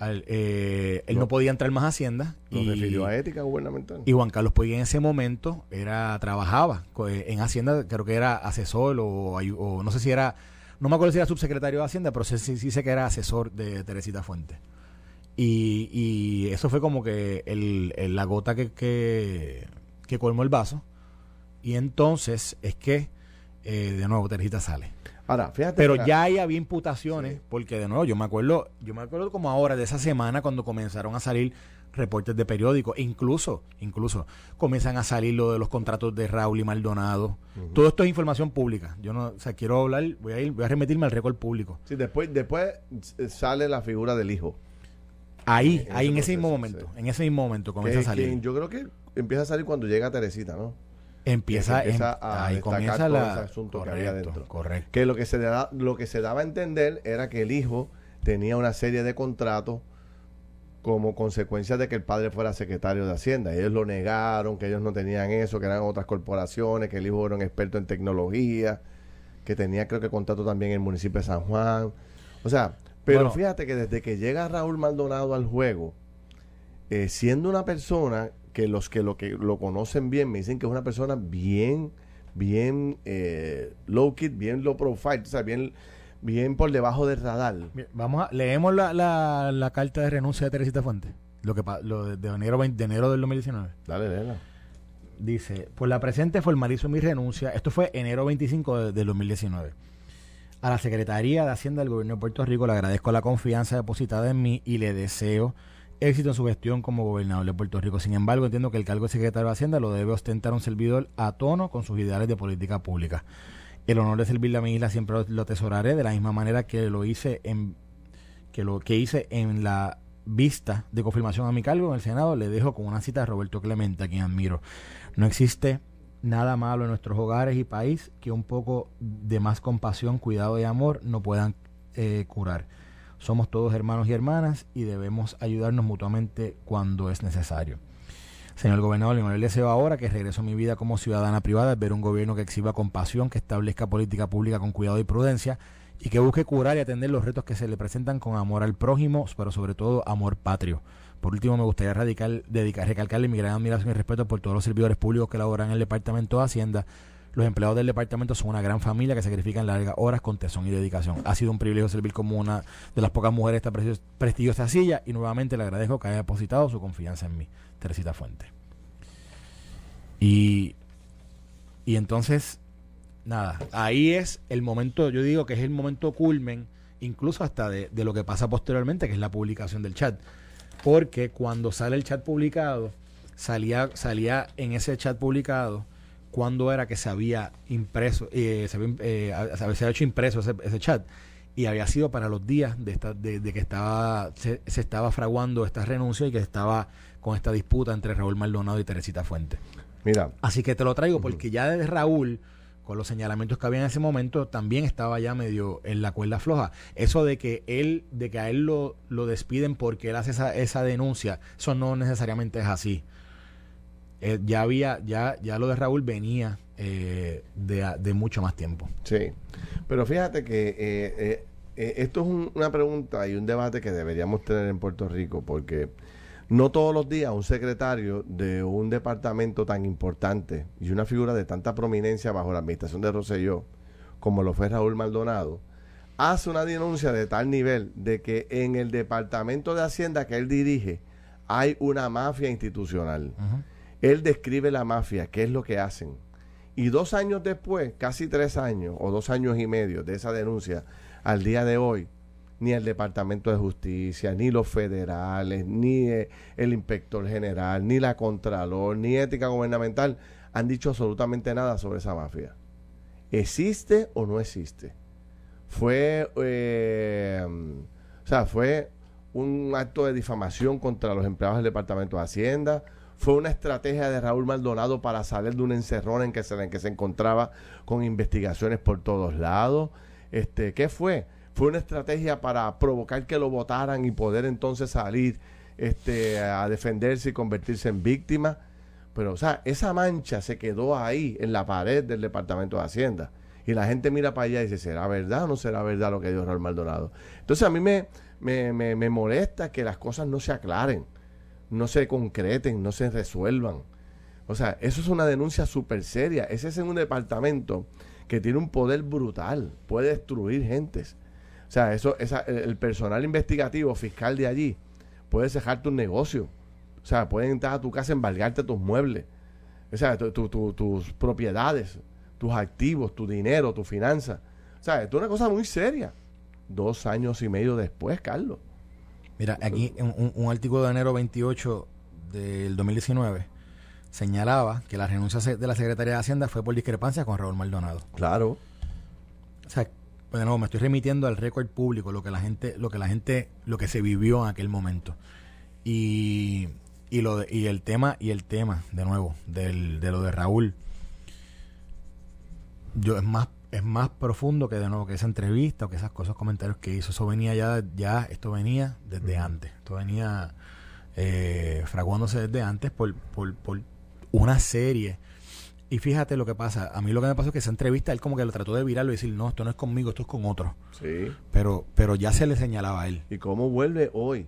al- eh, él no, No. podía entrar más a Hacienda. Y, refirió a ética gubernamental. y Juan Carlos Puig en ese momento era trabajaba eh, en Hacienda, creo que era asesor o, no sé si era, no me acuerdo si era subsecretario de Hacienda, pero sí, sí, sí sé que era asesor de Teresita Fuentes. Y, y eso fue como que el, el- la gota que, que, que colmó el vaso. Y entonces es que, eh, de nuevo, Teresita sale. Ahora, fíjate. Pero ya ahí había imputaciones, Sí. porque de nuevo, yo me acuerdo, yo me acuerdo como ahora de esa semana cuando comenzaron a salir reportes de periódicos, incluso, incluso comienzan a salir lo de los contratos de Raúl y Maldonado. Todo esto es información pública. Yo no, o sea, quiero hablar, voy a ir, voy a remitirme al récord público. Sí, después, después sale la figura del hijo. Ahí, En ahí en ese ese mismo momento, sí. en ese mismo momento comienza Que- a salir. que yo creo que empieza a salir cuando llega Teresita, ¿no? Empieza, em- a ahí destacar comienza todo la ese asunto que había correcto, dentro. correcto. Que lo que se da, lo que se daba a entender era que el hijo tenía una serie de contratos como consecuencia de que el padre fuera secretario de Hacienda. Ellos lo negaron, que ellos no tenían eso, que eran otras corporaciones, que el hijo era un experto en tecnología, que tenía creo que contrato también en el municipio de San Juan. O sea, pero Bueno. fíjate que desde que llega Raúl Maldonado al juego, eh, siendo una persona que los que lo que lo conocen bien me dicen que es una persona bien, bien eh, low kid, bien low profile, o sea, bien, bien por debajo del radar. Bien, Vamos a, leemos la, la, la carta de renuncia de Teresita Fuentes. Lo que lo de, de enero 20 de enero del 2019. Dale, léela. Dice, por la presente formalizo mi renuncia. Esto fue enero 25 de- del 2019. A la Secretaría de Hacienda del Gobierno de Puerto Rico le agradezco la confianza depositada en mí y le deseo éxito en su gestión como gobernador de Puerto Rico. Sin embargo, entiendo que el cargo de secretario de Hacienda lo debe ostentar un servidor a tono con sus ideales de política pública. El honor de servirle a mi isla siempre lo, atesoraré de la misma manera que lo hice en que lo que hice en la vista de confirmación a mi cargo en el Senado, le dejo con una cita de Roberto Clemente, a quien admiro. No existe nada malo en nuestros hogares y país que un poco de más compasión, cuidado y amor no puedan eh, curar. Somos todos hermanos y hermanas y debemos ayudarnos mutuamente cuando es necesario. Señor gobernador, le deseo ahora que regreso a mi vida como ciudadana privada, ver un gobierno que exhiba compasión, que establezca política pública con cuidado y prudencia y que busque curar y atender los retos que se le presentan con amor al prójimo, pero sobre todo amor patrio. Por último, me gustaría radical, dedicar, recalcarle mi gran admiración y respeto por todos los servidores públicos que laboran en el Departamento de Hacienda. Los empleados del departamento son una gran familia que sacrifican largas horas con tesón y dedicación. Ha sido un privilegio servir como una de las pocas mujeres de esta prestigiosa silla y nuevamente le agradezco que haya depositado su confianza en mí. Teresita Fuente. Y, y entonces nada, ahí es el momento, yo digo que es el momento culmen, incluso hasta de, lo que pasa posteriormente, que es la publicación del chat. Porque cuando sale el chat publicado, salía, salía en ese chat publicado cuando era que se había impreso, eh, se, había, eh, hecho impreso ese, chat y había sido para los días de, esta, de, que estaba se, estaba fraguando esta renuncia y que estaba con esta disputa entre Raúl Maldonado y Teresita Fuente. Mira. Así que te lo traigo porque ya desde Raúl con los señalamientos que había en ese momento, también estaba ya medio en la cuerda floja. Eso de que él, de que a él lo, lo despiden porque él hace esa, esa denuncia, eso no necesariamente es así. Eh, ya había, ya, ya lo de Raúl venía eh, de, mucho más tiempo. Sí, pero fíjate que eh, esto es una pregunta y un debate que deberíamos tener en Puerto Rico, porque no todos los días un secretario de un departamento tan importante y una figura de tanta prominencia bajo la administración de Rosselló, como lo fue Raúl Maldonado, hace una denuncia de tal nivel de que en el departamento de Hacienda que él dirige hay una mafia institucional. Él describe la mafia, qué es lo que hacen. Y dos años después, casi tres años o dos años y medio de esa denuncia, al día de hoy, ni el Departamento de Justicia, ni los federales, ni eh, el inspector general, ni la Contralor, ni ética gubernamental han dicho absolutamente nada sobre esa mafia. ¿Existe o no existe? Fue, eh, o sea, fue un acto de difamación contra los empleados del Departamento de Hacienda, fue una estrategia de Raúl Maldonado para salir de un encerrón en que se, en que se encontraba con investigaciones por todos lados. Este, ¿Qué fue? fue una estrategia para provocar que lo votaran y poder entonces salir este, a defenderse y convertirse en víctima. Pero, o sea, esa mancha se quedó ahí, en la pared del Departamento de Hacienda. Y la gente mira para allá y dice, ¿será verdad o no será verdad lo que dijo Raúl Maldonado? Entonces a mí me, me, me, me molesta que las cosas no se aclaren, no se concreten, no se resuelvan. O sea, eso es una denuncia súper seria. Ese es en un departamento que tiene un poder brutal, puede destruir gentes. O sea, eso, esa, el personal investigativo fiscal de allí puede cejarte un negocio. O sea, pueden entrar a tu casa, embargarte tus muebles. O sea, tus propiedades, tus activos, tu dinero, tu finanzas. O sea, esto es una cosa muy seria. Dos años y medio después, Carlos. Mira, aquí un, un artículo de enero 28 del 2019 señalaba que la renuncia de la Secretaría de Hacienda fue por discrepancia con Raúl Maldonado. Claro. O sea, pues de nuevo me estoy remitiendo al récord público, lo que la gente, lo que la gente, lo que se vivió en aquel momento. Y, y lo y el tema, y el tema, de nuevo, del, de lo de Raúl, yo es más, es más profundo que de nuevo que esa entrevista o que esas cosas, comentarios que hizo. Eso venía ya, ya, esto venía desde antes. Esto venía eh, fraguándose desde antes por, por, por una serie y fíjate lo que pasa. A mí lo que me pasó es que esa entrevista él como que lo trató de virarlo y decir, no, esto no es conmigo, esto es con otro. Sí. Pero, pero ya se le señalaba a él. ¿Y cómo vuelve hoy?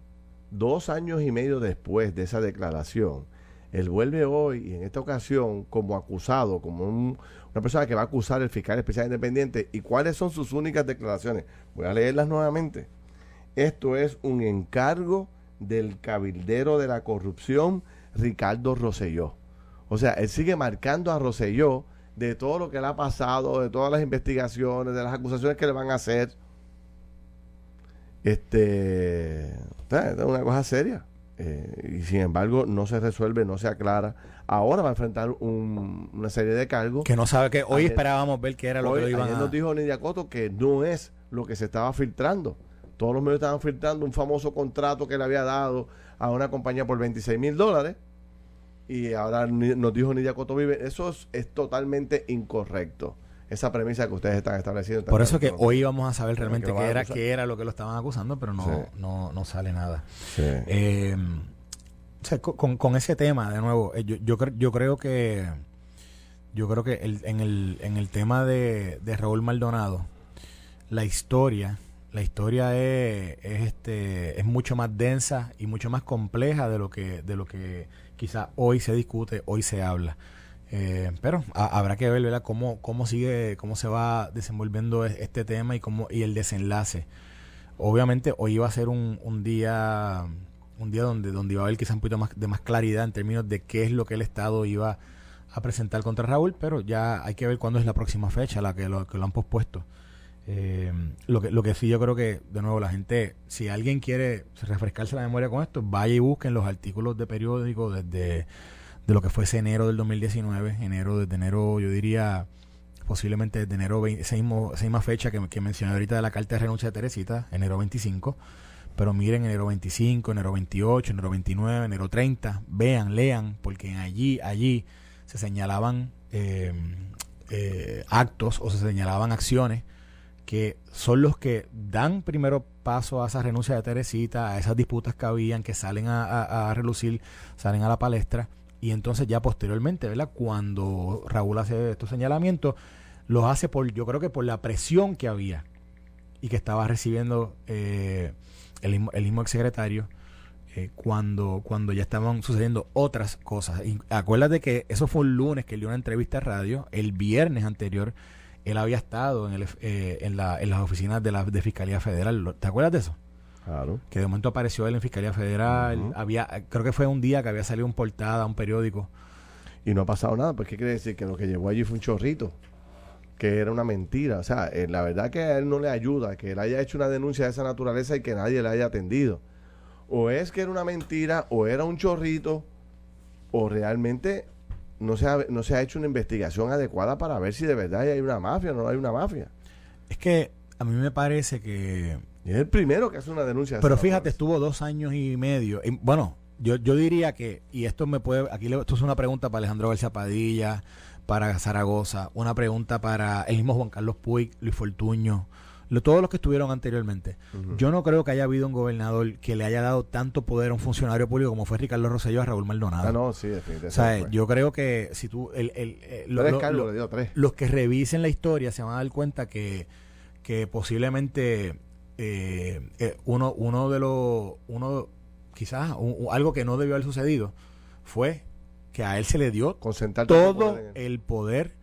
Dos años y medio después de esa declaración, él vuelve hoy y en esta ocasión como acusado, como una persona que va a acusar al fiscal especial independiente. ¿Y cuáles son sus únicas declaraciones? Voy a leerlas nuevamente. Esto es un encargo del cabildero de la corrupción, Ricardo Rosselló. O sea, él sigue marcando a Roselló de todo lo que le ha pasado, de todas las investigaciones, de las acusaciones que le van a hacer. Este, es una cosa seria. Eh, y sin embargo, no se resuelve, no se aclara. Ahora va a enfrentar un- una serie de cargos. Que no sabe que hoy Ayer- esperábamos ver que era lo Hoy, que lo iban ayer a... nos dijo Nidia Coto que no es lo que se estaba filtrando. Todos los medios estaban filtrando un famoso contrato que le había dado a una compañía por 26 mil dólares. Y ahora nos dijo Nidia Coto Vive. Eso es, es totalmente incorrecto. Esa premisa que ustedes están estableciendo. Por eso que hoy íbamos a saber realmente qué era, qué era lo que lo estaban acusando, pero no, Sí. no, no sale nada. Sí. Eh, con, ese tema, de nuevo, eh, yo, yo, yo creo que yo creo que el- en, el, en el tema de, de Raúl Maldonado, la historia, la historia es, es, este, es mucho más densa y mucho más compleja de lo que, de lo que quizá hoy se discute, hoy se habla. Eh, pero ha- habrá que ver cómo, cómo sigue, cómo se va desenvolviendo es- este tema y cómo, y el desenlace. Obviamente hoy iba a ser un, un día un día donde, donde iba a haber quizá un poquito más de más claridad en términos de qué es lo que el Estado iba a presentar contra Raúl, pero ya hay que ver cuándo es la próxima fecha, la que lo, que lo han pospuesto. Eh, lo que lo que sí yo creo que, de nuevo, la gente, si alguien quiere refrescarse la memoria con esto, vaya y busquen los artículos de periódico desde de lo que fuese enero del 2019, enero, desde enero, yo diría, posiblemente desde enero 20, esa, mismo- esa misma fecha que, que mencioné ahorita de la carta de renuncia de Teresita, enero 25, pero miren enero 25, enero 28, enero 29, enero 30, vean, lean, porque allí, allí se señalaban eh, eh, actos o se señalaban acciones que son los que dan primero paso a esa renuncia de Teresita, a esas disputas que habían, que salen a, a- a relucir, salen a la palestra, y entonces ya posteriormente, ¿verdad? Cuando Raúl hace estos señalamientos, los hace por, yo creo que por la presión que había y que estaba recibiendo eh, el, mismo- el mismo exsecretario eh, cuando, cuando ya estaban sucediendo otras cosas. Y acuérdate que eso fue un lunes que él dio una entrevista a radio, el viernes anterior él había estado en, el, eh, en, la- en las oficinas de la de Fiscalía Federal. ¿Te acuerdas de eso? Claro. Que de momento apareció él en Fiscalía Federal. Había Creo que fue un día que había salido un portada, un periódico. Y no ha pasado nada, pues ¿qué quiere decir? Que lo que llevó allí fue un chorrito, que era una mentira. O sea, eh, la verdad que a él no le ayuda que él haya hecho una denuncia de esa naturaleza y que nadie le haya atendido. O es que era una mentira, o era un chorrito, o realmente no se ha, no se ha hecho una investigación adecuada para ver si de verdad hay una mafia o no hay una mafia. Es que a mí me parece que Y es el primero que hace una denuncia. de Pero fíjate, naturaleza. estuvo dos años y medio. Y, bueno, yo, yo diría que, y esto me puede, aquí le- esto es una pregunta para Alejandro García Padilla, para Zaragoza, una pregunta para el mismo Juan Carlos Puig, Luis Fortuño, lo- todos los que estuvieron anteriormente. Yo no creo que haya habido un gobernador que le haya dado tanto poder a un funcionario público como fue Ricardo Rosselló a Raúl Maldonado. Ah, no, sí, definitivamente. o sea, yo creo que si tú, el, el, eh, lo- lo- lo- le dio tres. los que revisen la historia se van a dar cuenta que, que posiblemente eh, eh, uno, uno de los, uno, quizás un- algo que no debió haber sucedido fue que a él se le dio todo el poder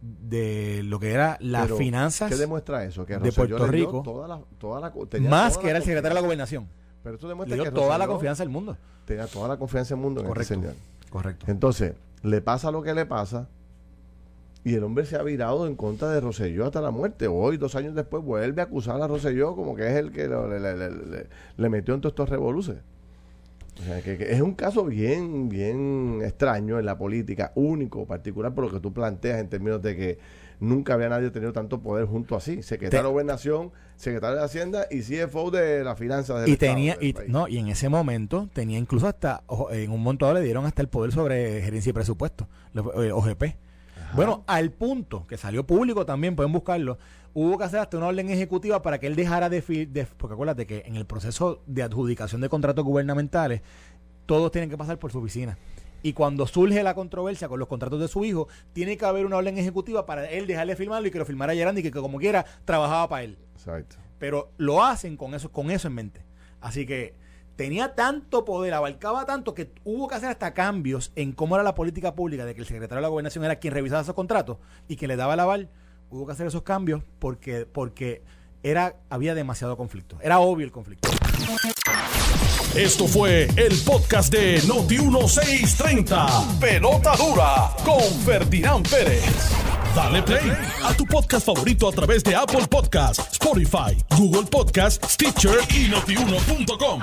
de lo que era las Pero, finanzas ¿Qué demuestra eso? Que de Puerto Rico, toda la, toda la, más toda que era el secretario de la gobernación. Pero esto Le demuestra dio que toda la confianza del mundo. Tenía toda la confianza del mundo en Correcto. este señor. Correcto. Entonces, le pasa lo que le pasa y el hombre se ha virado en contra de Rosselló hasta la muerte. Hoy, dos años después, vuelve a acusar a Rosselló como que es el que lo- le, le- le- le- le metió en todos estos revoluces. O sea, que, que es un caso bien, bien extraño en la política, único, particular por lo que tú planteas en términos de que nunca había nadie tenido tanto poder junto así. Secretario de Gobernación, secretario de Hacienda y CFO de las finanzas del y Estado, tenía del y, país. no y en ese momento tenía incluso hasta en un dado le dieron hasta el poder sobre gerencia y presupuesto eh, OGP bueno al punto que salió público también pueden buscarlo hubo que hacer hasta una orden ejecutiva para que él dejara de, de porque acuérdate que en el proceso de adjudicación de contratos gubernamentales todos tienen que pasar por su oficina y cuando surge la controversia con los contratos de su hijo, tiene que haber una orden ejecutiva para él dejarle firmarlo y que lo firmara Gerandi y que, que como quiera trabajaba para él Exacto. pero lo hacen con eso, con eso en mente. Así que tenía tanto poder, abarcaba tanto que hubo que hacer hasta cambios en cómo era la política pública de que el secretario de la gobernación era quien revisaba esos contratos y que le daba el aval. Hubo que hacer esos cambios porque, porque era, había demasiado conflicto. Era obvio el conflicto. Esto fue el podcast de Noti1630. Pelota dura con Ferdinand Pérez. Dale play a tu podcast favorito a través de Apple Podcasts, Spotify, Google Podcasts, Stitcher y notiuno.com.